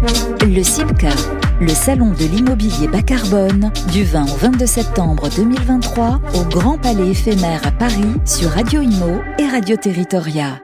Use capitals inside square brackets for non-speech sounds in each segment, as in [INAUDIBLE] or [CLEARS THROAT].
Le CIPCA, le salon de l'immobilier bas carbone, du 20 au 22 septembre 2023 au Grand Palais éphémère à Paris sur Radio Imo et Radio Territoria.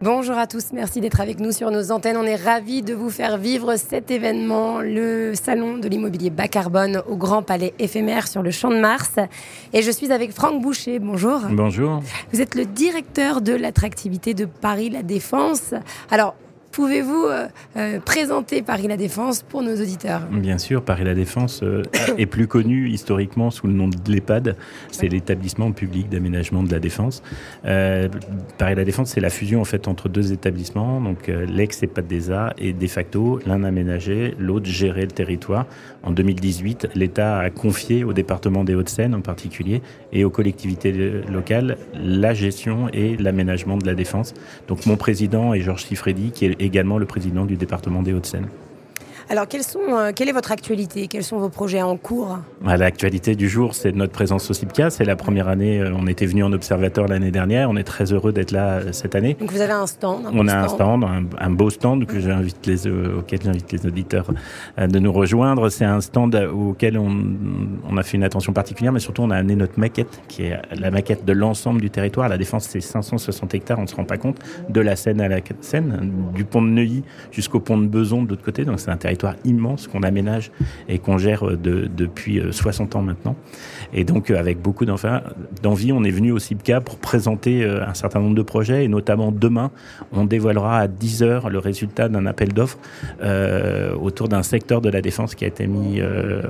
Bonjour à tous, merci d'être avec nous sur nos antennes. On est ravis de vous faire vivre cet événement, le salon de l'immobilier bas carbone au Grand Palais éphémère sur le Champ de Mars. Et je suis avec Franck Boucher. Bonjour. Bonjour. Vous êtes le directeur de l'attractivité de Paris La Défense. Alors, Pouvez-vous euh, euh, présenter Paris La Défense pour nos auditeurs? Bien sûr, Paris La Défense euh, est plus connu historiquement sous le nom de l'EHPAD. C'est l'établissement public d'aménagement de la Défense. Paris La Défense, c'est la fusion en fait entre deux établissements, donc l'ex-EHPAD des Arts et de facto l'un aménagé, l'autre gérait le territoire. En 2018, l'État a confié au département des Hauts-de-Seine en particulier et aux collectivités locales la gestion et l'aménagement de la Défense. Donc mon président est Georges qui est également le président du département des Hauts-de-Seine. Alors, sont, euh, quelle est votre actualité? Quels sont vos projets en cours? Bah, L'actualité du jour, c'est notre présence au CIPCA. C'est la première année, euh, on était venu en observateur l'année dernière. On est très heureux d'être là euh, cette année. Donc, vous avez un stand On a un stand, un, beau stand que j'invite les, auquel j'invite les auditeurs de nous rejoindre. C'est un stand auquel on, on, a fait une attention particulière, mais surtout, on a amené notre maquette, qui est la maquette de l'ensemble du territoire. La Défense, c'est 560 hectares, on ne se rend pas compte, de la Seine à la Seine, du pont de Neuilly jusqu'au pont de Beson de l'autre côté. Donc, c'est un territoire immense qu'on aménage et qu'on gère depuis 60 euh, ans maintenant. Et donc, euh, avec beaucoup d'envie, on est venu au CIPCA pour présenter euh, un certain nombre de projets et notamment demain, on dévoilera à 10 heures le résultat d'un appel d'offres autour d'un secteur de la défense qui a été mis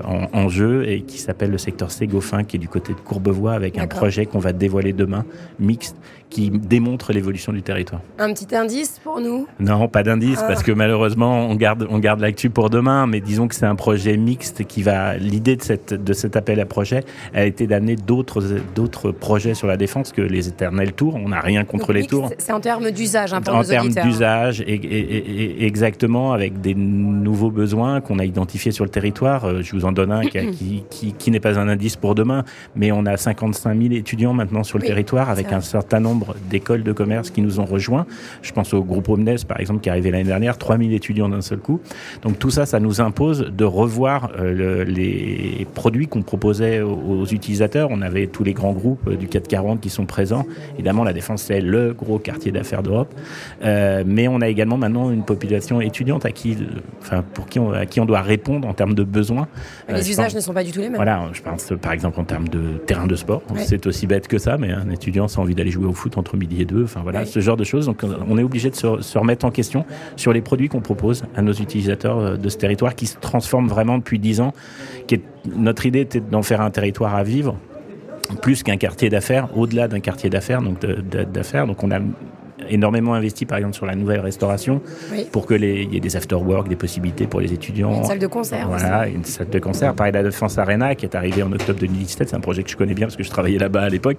en, jeu et qui s'appelle le secteur Ségofin, qui est du côté de Courbevoie, avec un projet qu'on va dévoiler demain, mixte, qui démontre l'évolution du territoire. Un petit indice pour nous? Non, pas d'indice, ah. parce que malheureusement, on garde, on garde l'actu pour demain, mais disons que c'est un projet mixte qui va. L'idée de, cette, de cet appel à projet a été d'amener d'autres, d'autres projets sur la défense que les éternels tours. On n'a rien contre les tours. C'est en termes d'usage, hein, En termes d'usage, et, exactement, avec des nouveaux besoins qu'on a identifiés sur le territoire. Euh, je vous en donne un qui, [CLEARS THROAT] qui, qui, n'est pas un indice pour demain, mais on a 55 000 étudiants maintenant sur le territoire avec un certain nombre d'écoles de commerce qui nous ont rejoints. Je pense au groupe Omnes, par exemple, qui est arrivé l'année dernière, 3000 étudiants d'un seul coup. Donc tout ça, ça nous impose de revoir euh, les produits qu'on proposait aux, utilisateurs. On avait tous les grands groupes euh, du 440 qui sont présents. Évidemment, la Défense, c'est le gros quartier d'affaires d'Europe. Euh, mais on a également maintenant une population étudiante à qui, enfin, pour qui on, à qui on doit répondre en termes de besoins. Les usages ne sont pas du tout les mêmes. Voilà, je pense par exemple en termes de terrain de sport. C'est aussi bête que ça, mais un étudiant a envie d'aller jouer au foot entre midi et deux, enfin voilà, ce genre de choses. Donc on est obligé de se, remettre en question sur les produits qu'on propose à nos utilisateurs de ce territoire qui se transforme vraiment depuis dix ans. Notre idée était d'en faire un territoire à vivre plus qu'un quartier d'affaires, au-delà d'un quartier d'affaires, donc d'affaires. Donc on a énormément investi, par exemple, sur la nouvelle restauration pour que les, y ait des after-work, des possibilités pour les étudiants. Une salle de concert. Voilà, une salle de concert. Pareil, la Défense Arena, qui est arrivée en octobre 2017, c'est un projet que je connais bien parce que je travaillais là-bas à l'époque.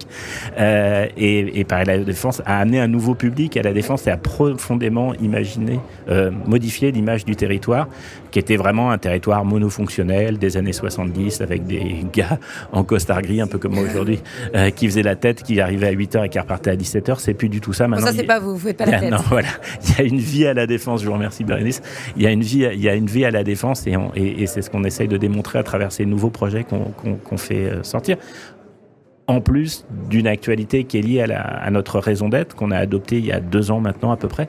Euh, et, et pareil, la Défense a amené un nouveau public à la Défense et a profondément imaginé, euh, modifié l'image du territoire, qui était vraiment un territoire monofonctionnel des années 70 avec des [LAUGHS] gars en costard gris, un peu comme moi aujourd'hui, euh, qui faisaient la tête, qui arrivaient à 8h et qui repartaient à 17h. C'est plus du tout ça maintenant vous, faites pas la tête. Non, voilà. Il y a une vie à la défense. Je vous remercie, Bérénice. Il y a une vie, il y a une vie à la défense et, et, c'est ce qu'on essaye de démontrer à travers ces nouveaux projets qu'on fait euh, sortir en plus d'une actualité qui est liée à, notre raison d'être, qu'on a adoptée il y a deux ans maintenant à peu près,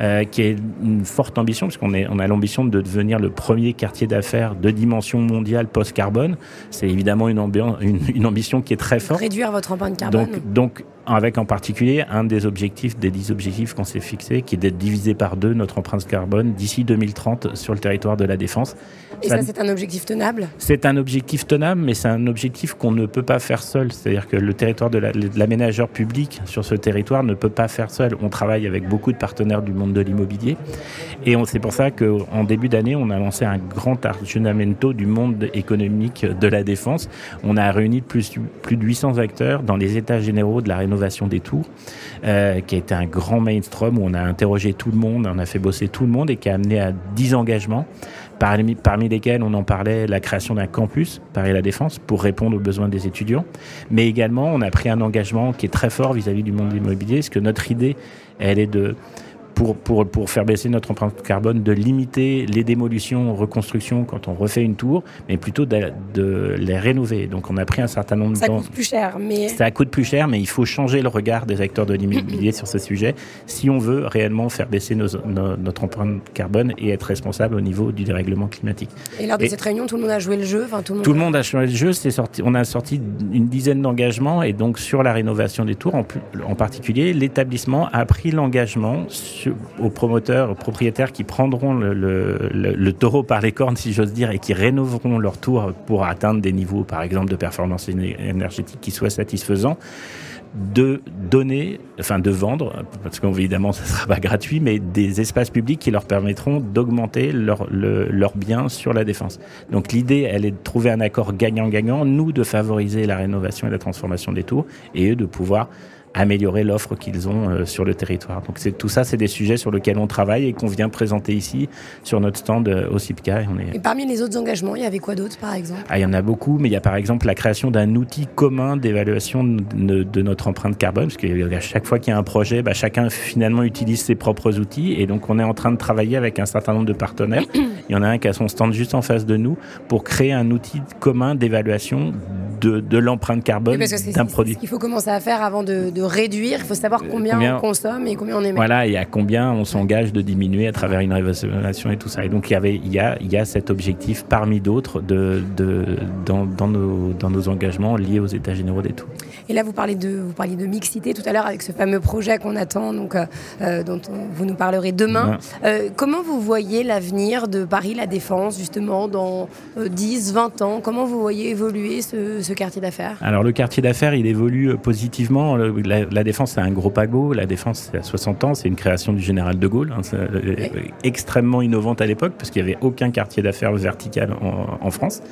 euh, qui est une forte ambition, puisqu'on on a l'ambition de devenir le premier quartier d'affaires de dimension mondiale post-carbone. C'est évidemment une, une, ambition qui est très forte. Réduire votre empreinte carbone. Donc, donc avec en particulier un des objectifs, des dix objectifs qu'on s'est fixés, qui est d'être divisé par deux notre empreinte carbone d'ici 2030 sur le territoire de la Défense. Et ça, c'est un objectif tenable? C'est un objectif tenable, mais c'est un objectif qu'on ne peut pas faire seul. C'est-à-dire que le territoire de l'aménageur public sur ce territoire ne peut pas faire seul. On travaille avec beaucoup de partenaires du monde de l'immobilier. Et c'est pour ça qu'en début d'année, on a lancé un grand aggiornamento du monde économique de la Défense. On a réuni plus, plus de 800 acteurs dans les états généraux de la rénovation des tours, euh, qui a été un grand mainstream où on a interrogé tout le monde, on a fait bosser tout le monde et qui a amené à 10 engagements parmi, parmi lesquels on en parlait la création d'un campus Paris La Défense pour répondre aux besoins des étudiants. Mais également, on a pris un engagement qui est très fort vis-à-vis du monde immobilier, parce que notre idée, elle est de pour, pour, pour faire baisser notre empreinte carbone, de limiter les démolitions, reconstructions quand on refait une tour, mais plutôt de, de les rénover. Donc on a pris un certain nombre de temps. Ça coûte plus cher, mais... Ça coûte plus cher, mais il faut changer le regard des acteurs de l'immobilier sur ce sujet si on veut réellement faire baisser nos, notre empreinte carbone et être responsable au niveau du dérèglement climatique. Et lors de cette réunion, tout le monde a joué le jeu enfin, Tout le monde, tout le monde a joué le jeu. Sorti, on a sorti une dizaine d'engagements et donc sur la rénovation des tours en, en particulier, l'établissement a pris l'engagement aux promoteurs, aux propriétaires qui prendront le, taureau par les cornes, si j'ose dire, et qui rénoveront leur tour pour atteindre des niveaux, par exemple, de performance énergétique qui soient satisfaisants de donner, enfin de vendre, parce qu'évidemment ce ne sera pas gratuit, mais des espaces publics qui leur permettront d'augmenter leurs leur biens sur la défense. Donc l'idée, elle est de trouver un accord gagnant-gagnant, nous de favoriser la rénovation et la transformation des tours, et eux de pouvoir améliorer l'offre qu'ils ont euh, sur le territoire. Donc c'est tout ça, c'est des sujets sur lesquels on travaille et qu'on vient présenter ici sur notre stand euh, au CIPCA. Et, on est... et parmi les autres engagements, il y avait quoi d'autre par exemple? Ah, Il y en a beaucoup, mais il y a par exemple la création d'un outil commun d'évaluation de, de, notre empreinte carbone, parce qu'à chaque fois qu'il y a un projet, bah, chacun finalement utilise ses propres outils, et donc on est en train de travailler avec un certain nombre de partenaires. [CLEARS THROAT] il y en a un qui a son stand juste en face de nous pour créer un outil commun d'évaluation de, de l'empreinte carbone d'un produit. Qu'il faut commencer à faire avant de, de réduire, il faut savoir combien, on consomme et combien on émet. Voilà, et à combien on s'engage de diminuer à travers une rénovation et tout ça. Et donc il y avait, il y a, il y a cet objectif parmi d'autres de, de, dans, dans, nos, dans nos engagements liés aux États généraux des taux. Et là, vous parlez de, vous parliez de mixité tout à l'heure avec ce fameux projet qu'on attend, donc euh, euh dont vous nous parlerez demain. Euh, comment vous voyez l'avenir de Paris La Défense justement dans 10, euh, 20 ans? Comment vous voyez évoluer ce, ce quartier d'affaires Alors le quartier d'affaires, il évolue positivement. La, la Défense, c'est un gros pago. La Défense, c'est à 60 ans. C'est une création du général de Gaulle. Hein, extrêmement innovante à l'époque parce qu'il n'y avait aucun quartier d'affaires vertical en, en, France.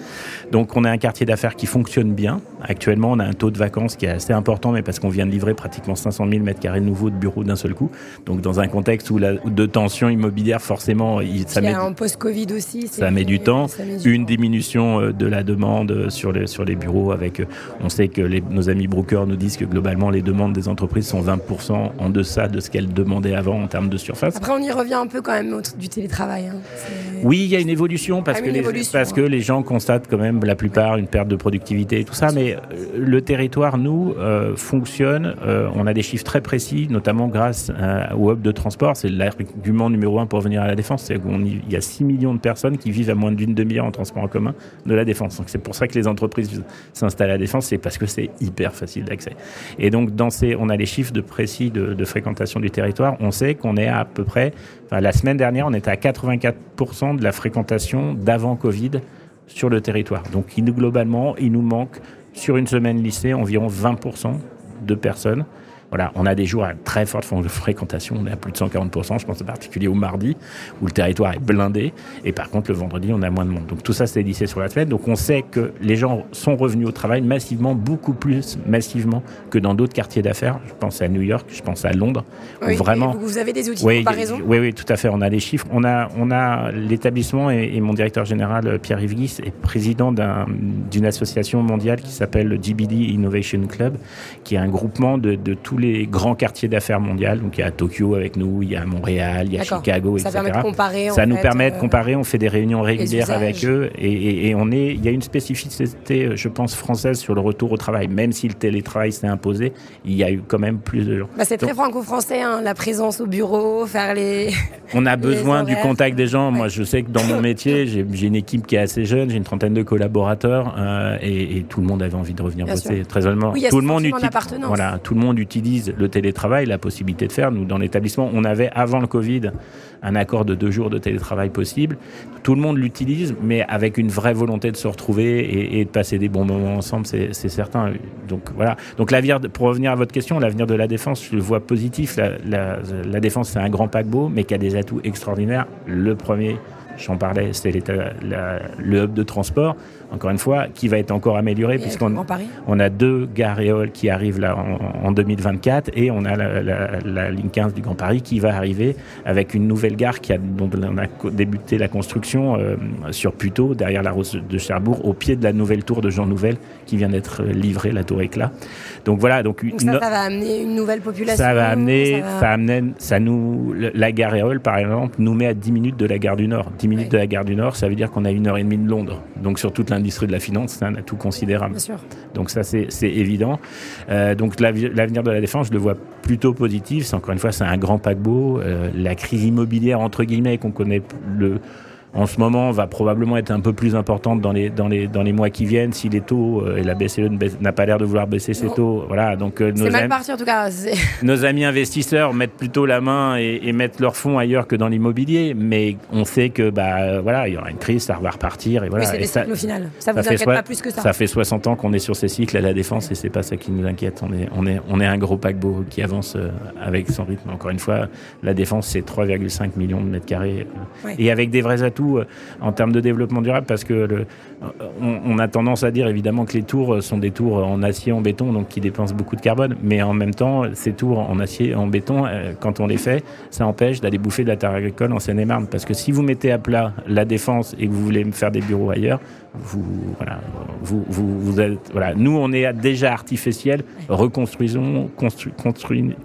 Donc on a un quartier d'affaires qui fonctionne bien. Actuellement, on a un taux de vacances qui est assez important, mais parce qu'on vient de livrer pratiquement 500 000 mètres carrés nouveaux de bureaux d'un seul coup. Donc dans un contexte où la, de tension immobilière, forcément, il, ça met, post-Covid aussi. Ça met du temps. une diminution euh, de la demande sur les, sur les bureaux avec, euh, on sait que les, nos amis brokers nous disent que globalement les demandes des entreprises sont 20% en deçà de ce qu'elles demandaient avant en termes de surface. Après, on y revient un peu quand même du télétravail. Hein. Oui, il y a une évolution parce, que, les, parce que les gens constatent quand même la plupart une perte de productivité et tout ça, mais euh, le territoire, nous, euh, fonctionne. Euh, on a des chiffres très précis, notamment grâce au hub de transport. C'est l'argument numéro un pour venir à la Défense. C'est qu'il y a 6 millions de personnes qui vivent à moins d'une demi-heure en transport en commun de la Défense. Donc c'est pour ça que les entreprises s'installent à Défense, c'est parce que c'est hyper facile d'accès. Et donc dans ces, on a les chiffres de précis de, de fréquentation du territoire. On sait qu'on est à peu près, enfin, la semaine dernière, on était à 84% de la fréquentation d'avant Covid sur le territoire. Donc globalement, il nous manque sur une semaine lycée environ 20% de personnes voilà, on a des jours à très forte fréquentation, on est à plus de 140%, je pense en particulier au mardi, où le territoire est blindé, et par contre le vendredi, on a moins de monde. Donc tout ça, c'est lissé sur la semaine. Donc on sait que les gens sont revenus au travail massivement, beaucoup plus massivement que dans d'autres quartiers d'affaires. Je pense à New York, je pense à Londres. Oui, vraiment. Vous avez des outils de comparaison Oui, oui, tout à fait. On a des chiffres. On a, on a l'établissement et, mon directeur général Pierre-Yves est président d'une association mondiale qui s'appelle le GBD Innovation Club, qui est un groupement de, de tous les grands quartiers d'affaires mondiaux. Donc il y a Tokyo avec nous, il y a Montréal, il y a Chicago, ça etc. Permet de comparer, ça nous permet de euh, comparer. On fait des réunions régulières avec eux et, et, on est. Il y a une spécificité, je pense, française sur le retour au travail. Même si le télétravail s'est imposé, il y a eu quand même plus de gens. Bah, c'est très franco-français, hein, la présence au bureau, faire les. [LAUGHS] On a besoin du contact des gens. Moi, je sais que dans mon [LAUGHS] métier, j'ai une équipe qui est assez jeune, j'ai une trentaine de collaborateurs euh, et, et, tout le monde avait envie de revenir bosser. Très honnêtement, tout le monde utilise. Voilà, tout le monde utilise le télétravail, la possibilité de faire. Nous, dans l'établissement, on avait avant le Covid un accord de deux jours de télétravail possible. Tout le monde l'utilise, mais avec une vraie volonté de se retrouver et, de passer des bons moments ensemble, c'est certain. Donc voilà. Donc l'avenir, pour revenir à votre question, l'avenir de la défense, je le vois positif. La, la, défense, c'est un grand paquebot, mais qui a des atouts extraordinaires. Le premier, j'en parlais, c'est le hub de transport encore une fois, qui va être encore amélioré puisqu'on on a deux gares éoles qui arrivent là en, 2024 et on a la, ligne 15 du Grand Paris qui va arriver avec une nouvelle gare qui a, dont on a débuté la construction euh, sur Puteaux, derrière la Rose de Cherbourg, au pied de la nouvelle tour de Jean Nouvel qui vient d'être livrée, la tour éclat. Donc voilà, donc, ça, va amener une nouvelle population. Ça va amener, ça, ça nous, la gare éole par exemple, nous met à 10 minutes de la gare du Nord. 10 minutes de la gare du Nord, ça veut dire qu'on a une heure et demie de Londres. Donc sur toute l'industrie de la finance, c'est un atout considérable. Donc ça, c'est évident. Euh, donc l'avenir de la défense, je le vois plutôt positif. Encore une fois, c'est un grand paquebot. Euh, la crise immobilière, entre guillemets, qu'on connaît le en ce moment va probablement être un peu plus importante dans les, dans les, dans les mois qui viennent si les taux euh, et la BCE n'a pas l'air de vouloir baisser ses taux. Voilà, donc euh, nos, mal parti, en tout cas. [LAUGHS] nos amis investisseurs mettent plutôt la main et, mettent leurs fonds ailleurs que dans l'immobilier, mais on sait que bah voilà, il y aura une crise, ça va repartir et voilà. c'est ça, au final. Ça, vous inquiète pas plus que ça. Ça fait 60 ans qu'on est sur ces cycles à la défense et c'est pas ça qui nous inquiète. On est, on est, on est un gros paquebot qui avance euh, avec son rythme. Encore une fois, la défense c'est 3,5 millions de mètres carrés et avec des vrais atouts en termes de développement durable parce que le, on, a tendance à dire évidemment que les tours sont des tours en acier, en béton, donc qui dépensent beaucoup de carbone, mais en même temps, ces tours en acier, en béton, euh, quand on les fait, ça empêche d'aller bouffer de la terre agricole en Seine-et-Marne. Parce que si vous mettez à plat la défense et que vous voulez faire des bureaux ailleurs, vous, voilà, vous, vous, êtes, voilà. Nous, on est déjà artificiel, reconstruisons,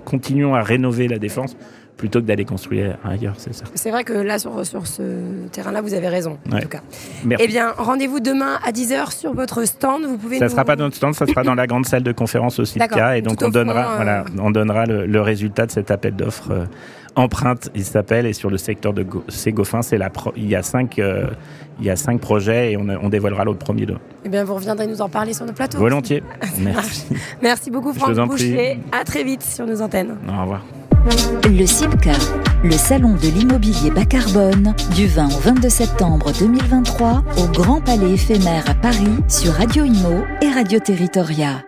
continuons à rénover la défense plutôt que d'aller construire ailleurs, c'est ça. C'est vrai que là, sur, sur ce terrain-là, vous avez raison, en tout cas. Merci. Eh bien, rendez-vous demain à 10h sur votre stand. Vous pouvez ça ne sera pas dans notre stand, ça sera dans la grande salle de conférence au CITCA. Et donc, on donnera, voilà, euh, on donnera le, résultat de cet appel d'offres. Euh, empreinte, il s'appelle, et sur le secteur de c'est la il y a cinq, euh, il y a cinq projets et on, on dévoilera l'autre premier d'eux. Eh bien, vous reviendrez nous en parler sur nos plateaux. Volontiers. [LAUGHS] Merci. Merci beaucoup, Franck Boucher. À très vite sur nos antennes. Au revoir. Le CIPCA, le salon de l'immobilier bas carbone, du 20 au 22 septembre 2023 au Grand Palais éphémère à Paris sur Radio Imo et Radio Territoria.